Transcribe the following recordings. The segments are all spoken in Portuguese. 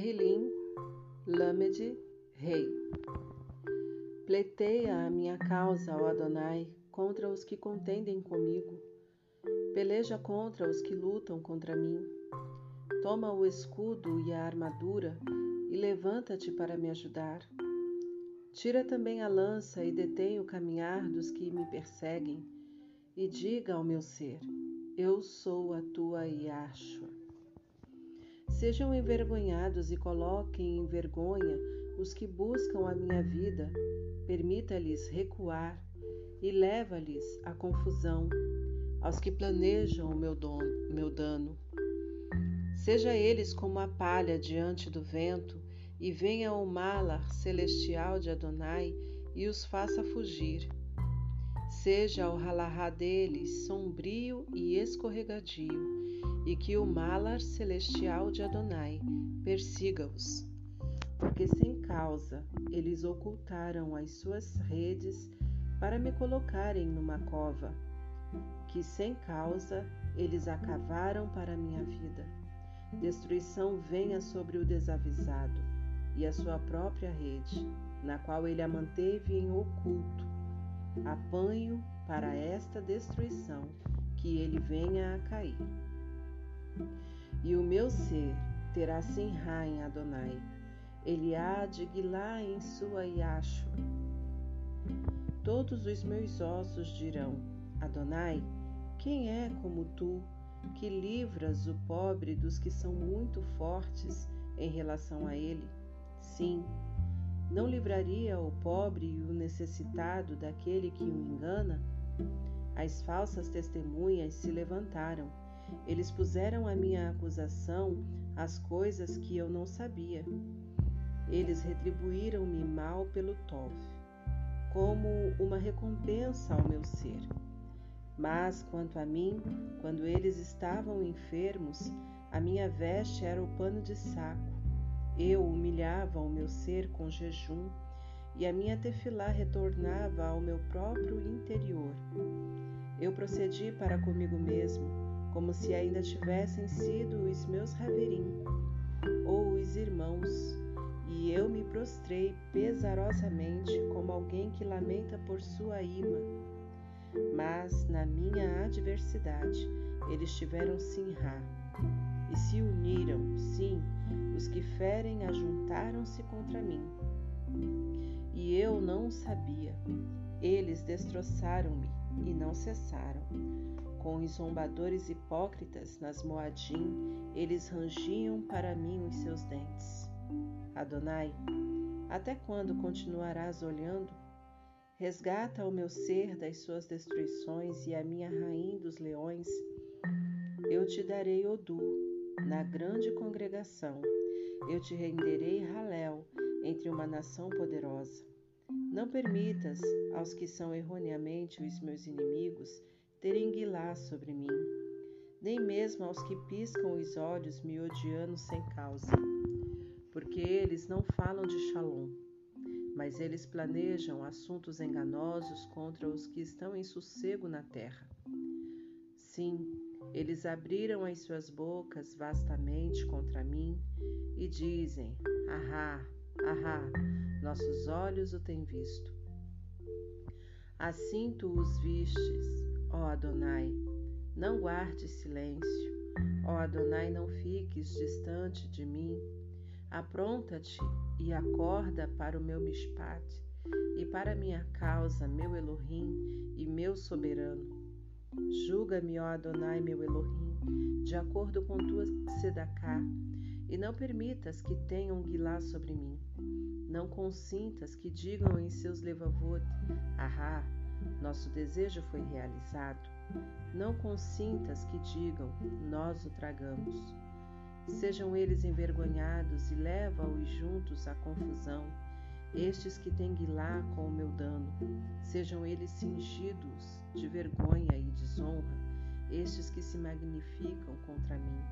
Terrilim, Lamed, Rei. Pleiteia a minha causa, ó Adonai, contra os que contendem comigo. Peleja contra os que lutam contra mim. Toma o escudo e a armadura e levanta-te para me ajudar. Tira também a lança e detém o caminhar dos que me perseguem, e diga ao meu ser: Eu sou a tua Yashua. Sejam envergonhados e coloquem em vergonha os que buscam a minha vida, permita-lhes recuar e leva-lhes a confusão, aos que planejam o meu, dono, meu dano. Seja eles como a palha diante do vento, e venha o malar celestial de Adonai e os faça fugir. Seja o halahá deles sombrio e escorregadio, e que o malar celestial de Adonai persiga-os. Porque sem causa eles ocultaram as suas redes para me colocarem numa cova, que sem causa eles acavaram para minha vida. Destruição venha sobre o desavisado e a sua própria rede, na qual ele a manteve em oculto. Apanho para esta destruição que ele venha a cair. E o meu ser terá Sinra em Adonai, ele há de guilá em sua Yashua. Todos os meus ossos dirão: Adonai, quem é como tu, que livras o pobre dos que são muito fortes em relação a ele? Sim, não livraria o pobre e o necessitado daquele que o engana? As falsas testemunhas se levantaram eles puseram à minha acusação as coisas que eu não sabia. Eles retribuíram-me mal pelo Tov, como uma recompensa ao meu ser. Mas quanto a mim, quando eles estavam enfermos, a minha veste era o pano de saco. Eu humilhava o meu ser com jejum, e a minha tefilá retornava ao meu próprio interior. Eu procedi para comigo mesmo como se ainda tivessem sido os meus Haverim ou os irmãos, e eu me prostrei pesarosamente como alguém que lamenta por sua ima. Mas na minha adversidade eles tiveram Sinra e se uniram, sim, os que ferem ajuntaram-se contra mim. E eu não sabia. Eles destroçaram-me e não cessaram. Com os zombadores hipócritas nas Moadim, eles rangiam para mim os seus dentes. Adonai, até quando continuarás olhando? Resgata o meu ser das suas destruições e a minha rainha dos leões. Eu te darei Odu na grande congregação. Eu te renderei Halel entre uma nação poderosa. Não permitas aos que são erroneamente os meus inimigos terem guilá sobre mim, nem mesmo aos que piscam os olhos me odiando sem causa, porque eles não falam de Shalom, mas eles planejam assuntos enganosos contra os que estão em sossego na terra. Sim, eles abriram as suas bocas vastamente contra mim e dizem: Ahá, ahá, nossos olhos o têm visto. Assim tu os vistes, Ó Adonai, não guardes silêncio. Ó Adonai, não fiques distante de mim. Apronta-te e acorda para o meu mishpat e para minha causa, meu Elohim e meu soberano. Julga-me, ó Adonai, meu Elohim, de acordo com tua sedacá, e não permitas que tenham guilá sobre mim. Não consintas que digam em seus levavot, ahá, nosso desejo foi realizado. Não consintas que digam, nós o tragamos. Sejam eles envergonhados e leva-os juntos à confusão. Estes que têm guilá com o meu dano, sejam eles cingidos de vergonha e desonra, estes que se magnificam contra mim.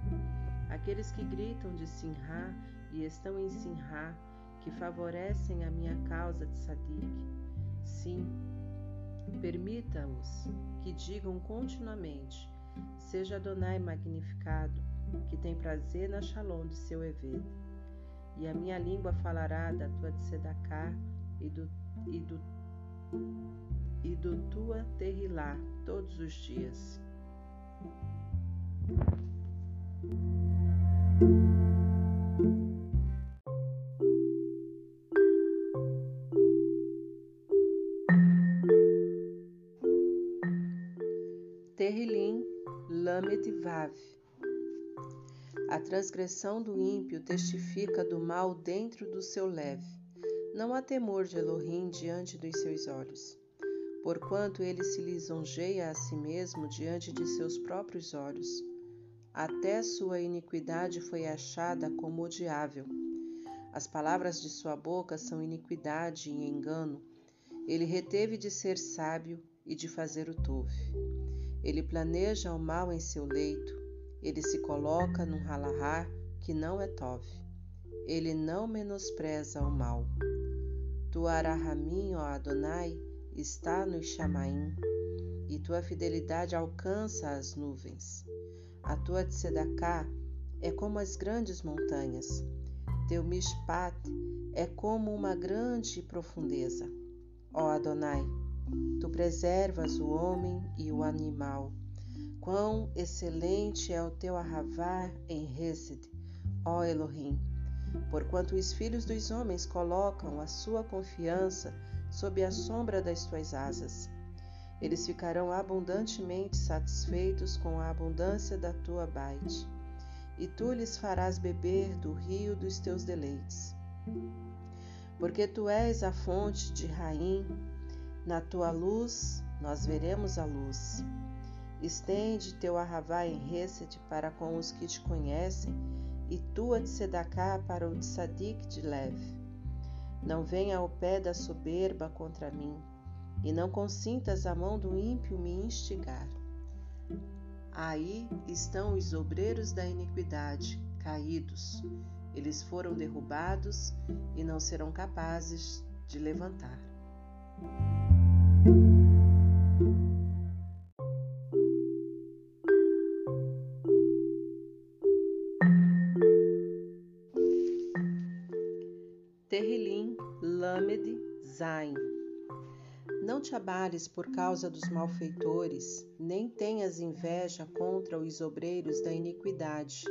Aqueles que gritam de Sinhá e estão em Sinhá, que favorecem a minha causa de Sadik. Sim, Permita-os que digam continuamente: Seja Adonai magnificado, que tem prazer na shalom de seu evento. E a minha língua falará da tua tzedakah e do, e do, e do tua terrilá todos os dias. Terrilim Lamed Vav A transgressão do ímpio testifica do mal dentro do seu leve. Não há temor de Elohim diante dos seus olhos, porquanto ele se lisonjeia a si mesmo diante de seus próprios olhos. Até sua iniquidade foi achada como odiável. As palavras de sua boca são iniquidade e engano. Ele reteve de ser sábio e de fazer o tove. Ele planeja o mal em seu leito, ele se coloca num halahá que não é tov. Ele não menospreza o mal. Tua arahamim, ó Adonai, está no Shamaim, e tua fidelidade alcança as nuvens. A tua tzedakah é como as grandes montanhas. Teu mishpat é como uma grande profundeza. Ó Adonai, Tu preservas o homem e o animal. Quão excelente é o teu arravar em Hesed, ó Elohim, porquanto os filhos dos homens colocam a sua confiança sob a sombra das tuas asas. Eles ficarão abundantemente satisfeitos com a abundância da tua baite, e tu lhes farás beber do rio dos teus deleites. Porque tu és a fonte de Raim, na tua luz nós veremos a luz. Estende teu arravá em Hesed para com os que te conhecem e tua tzedakah para o tzadik de leve. Não venha ao pé da soberba contra mim, e não consintas a mão do ímpio me instigar. Aí estão os obreiros da iniquidade, caídos. Eles foram derrubados e não serão capazes de levantar. Terrilim Lamed Zain Não te abales por causa dos malfeitores, nem tenhas inveja contra os obreiros da iniquidade,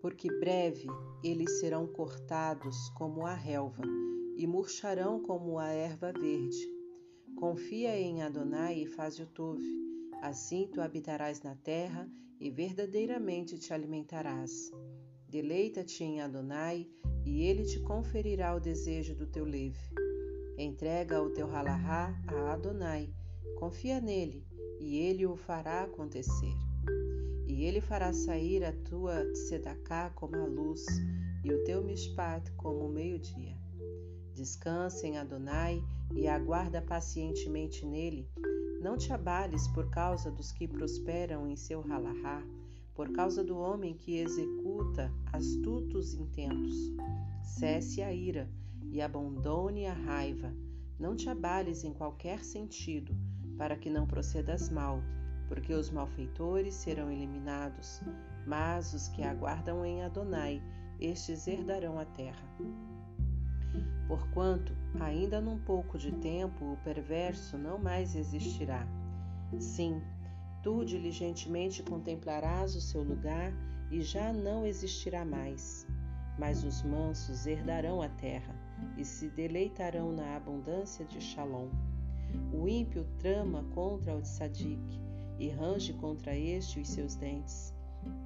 porque breve eles serão cortados como a relva e murcharão como a erva verde. Confia em Adonai e faz o tove. Assim tu habitarás na terra e verdadeiramente te alimentarás. Deleita-te em Adonai e ele te conferirá o desejo do teu leve. Entrega o teu halahá a Adonai, confia nele e ele o fará acontecer. E ele fará sair a tua tzedakah como a luz e o teu mishpat como o meio-dia. Descansa em Adonai e aguarda pacientemente nele. Não te abales por causa dos que prosperam em seu halahá, por causa do homem que executa astutos intentos. Cesse a ira e abandone a raiva. Não te abales em qualquer sentido, para que não procedas mal, porque os malfeitores serão eliminados, mas os que aguardam em Adonai, estes herdarão a terra. Porquanto, ainda num pouco de tempo, o perverso não mais existirá. Sim, tu diligentemente contemplarás o seu lugar e já não existirá mais. Mas os mansos herdarão a terra e se deleitarão na abundância de Shalom. O ímpio trama contra o tzadik e range contra este os seus dentes.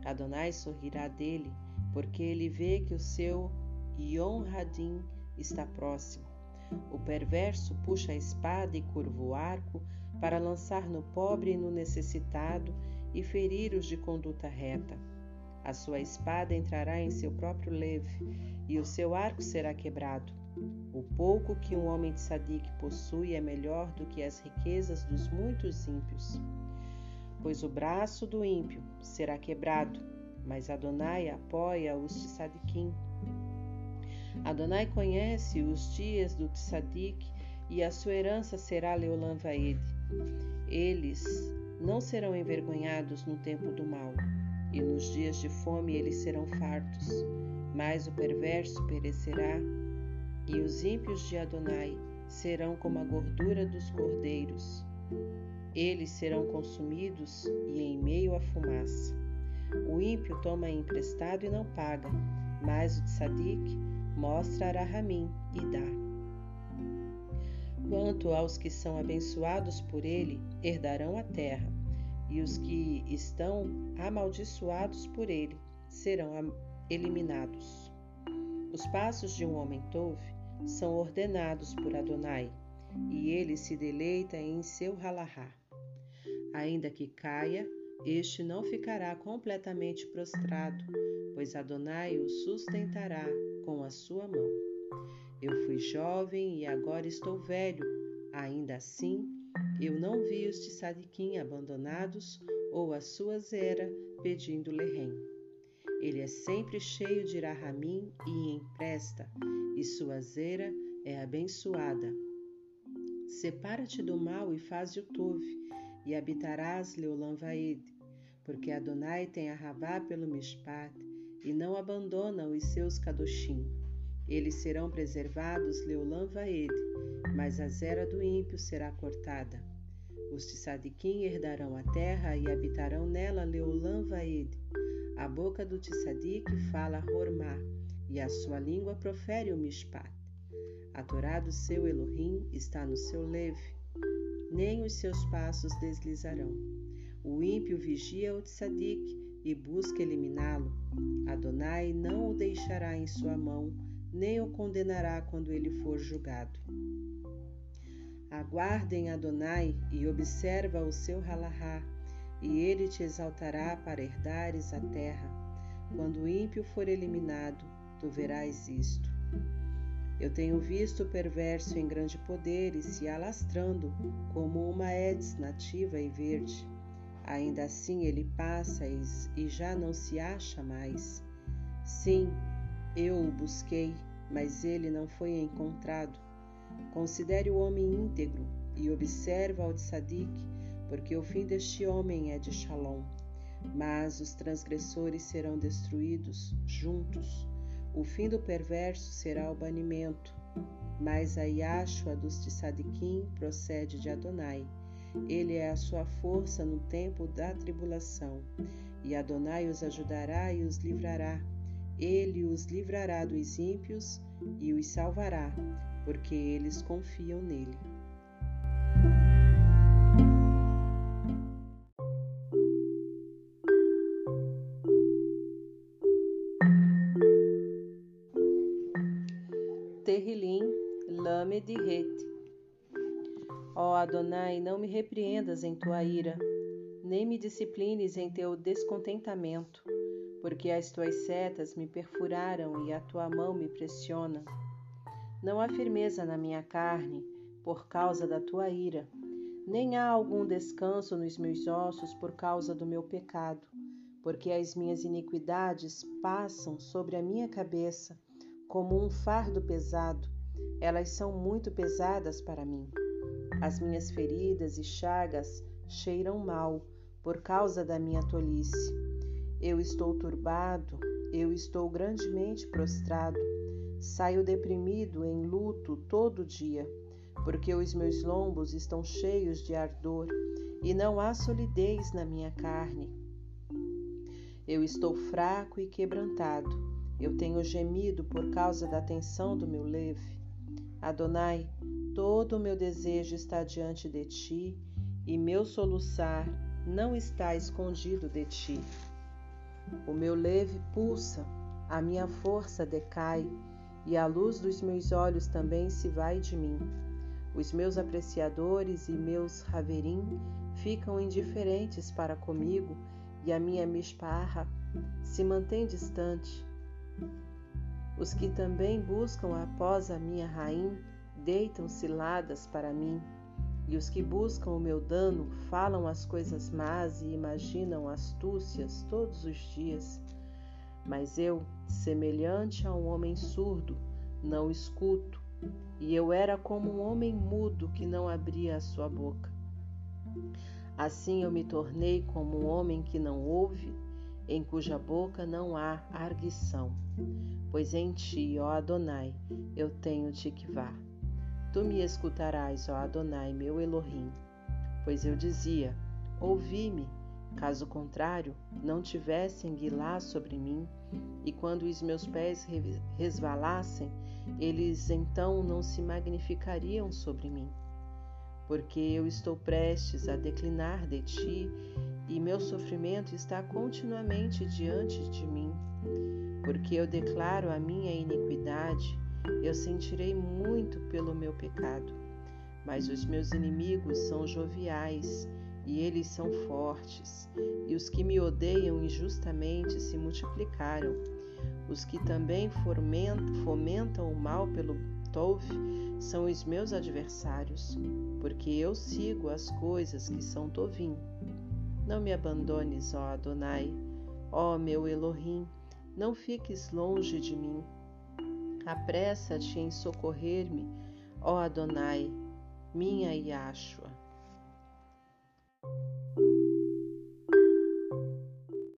Adonai sorrirá dele, porque ele vê que o seu Yom Hadim está próximo. O perverso puxa a espada e curva o arco para lançar no pobre e no necessitado e ferir os de conduta reta. A sua espada entrará em seu próprio leve e o seu arco será quebrado. O pouco que um homem de sadique possui é melhor do que as riquezas dos muitos ímpios. Pois o braço do ímpio será quebrado, mas Adonai apoia os de sadiquim. Adonai conhece os dias do tzadik e a sua herança será Leolam Vaed. Eles não serão envergonhados no tempo do mal, e nos dias de fome eles serão fartos. mas o perverso perecerá, e os ímpios de Adonai serão como a gordura dos cordeiros. Eles serão consumidos e em meio à fumaça. O ímpio toma emprestado e não paga, mas o tzadik mostra Arahamim e dá. Quanto aos que são abençoados por ele, herdarão a terra, e os que estão amaldiçoados por ele serão eliminados. Os passos de um homem tove são ordenados por Adonai, e ele se deleita em seu halahá. Ainda que caia, este não ficará completamente prostrado, pois Adonai o sustentará com a sua mão. Eu fui jovem e agora estou velho. Ainda assim, eu não vi os de Sadiquim abandonados ou a sua zera pedindo lerrém. Ele é sempre cheio de rahamim e empresta, e sua zera é abençoada. Separa-te do mal e faze o tove, e habitarás Leolam Vaed, porque Adonai tem a rabá pelo Mishpat, e não abandona os seus kadoshim. Eles serão preservados Leolam Vaed, mas a zera do ímpio será cortada. Os de Sadiquim herdarão a terra e habitarão nela Leolam Vaed. A boca do Tissadik fala Hormá, e a sua língua profere o Mishpat. A Torá do seu Elohim está no seu leve, nem os seus passos deslizarão. O ímpio vigia o Tzadik e busca eliminá-lo. Adonai não o deixará em sua mão, nem o condenará quando ele for julgado. Aguardem Adonai e observa o seu halahá, e ele te exaltará para herdares a terra. Quando o ímpio for eliminado, tu verás isto. Eu tenho visto o perverso em grande poder e se alastrando como uma Eds nativa e verde. Ainda assim ele passa e já não se acha mais. Sim, eu o busquei, mas ele não foi encontrado. Considere o homem íntegro e observa ao tzadik, porque o fim deste homem é de shalom. Mas os transgressores serão destruídos juntos. O fim do perverso será o banimento. Mas a Yashua dos tzadikim procede de Adonai. Ele é a sua força no tempo da tribulação. E Adonai os ajudará e os livrará ele os livrará dos ímpios e os salvará, porque eles confiam nele. Terrilim, Lamed Het. Ó Adonai, não me repreendas em tua ira, nem me disciplines em teu descontentamento porque as tuas setas me perfuraram e a tua mão me pressiona. Não há firmeza na minha carne por causa da tua ira, nem há algum descanso nos meus ossos por causa do meu pecado, porque as minhas iniquidades passam sobre a minha cabeça como um fardo pesado, elas são muito pesadas para mim. As minhas feridas e chagas cheiram mal por causa da minha tolice. Eu estou turbado, eu estou grandemente prostrado. Saio deprimido em luto todo dia, porque os meus lombos estão cheios de ardor e não há solidez na minha carne. Eu estou fraco e quebrantado. Eu tenho gemido por causa da tensão do meu leve. Adonai, todo o meu desejo está diante de ti e meu soluçar não está escondido de ti. O meu leve pulsa, a minha força decai, e a luz dos meus olhos também se vai de mim. Os meus apreciadores e meus raverim ficam indiferentes para comigo, e a minha misparra se mantém distante. Os que também buscam após a minha rainha deitam ciladas para mim. E os que buscam o meu dano falam as coisas más e imaginam astúcias todos os dias. Mas eu, semelhante a um homem surdo, não escuto, e eu era como um homem mudo que não abria a sua boca. Assim eu me tornei como um homem que não ouve, em cuja boca não há arguição. Pois em ti, ó Adonai, eu tenho tikvá. Tu me escutarás, ó Adonai, meu Elohim. Pois eu dizia: Ouvi-me, caso contrário, não tivessem guilá sobre mim, e quando os meus pés resvalassem, eles então não se magnificariam sobre mim. Porque eu estou prestes a declinar de ti e meu sofrimento está continuamente diante de mim. Porque eu declaro a minha iniquidade, eu sentirei muito pelo meu pecado. Mas os meus inimigos são joviais e eles são fortes, e os que me odeiam injustamente se multiplicaram. Os que também fomentam o mal pelo Tov são os meus adversários, porque eu sigo as coisas que são Tovim. Não me abandones, ó Adonai, ó meu Elohim, não fiques longe de mim. Apressa-te em socorrer-me, ó Adonai, minha Yashua.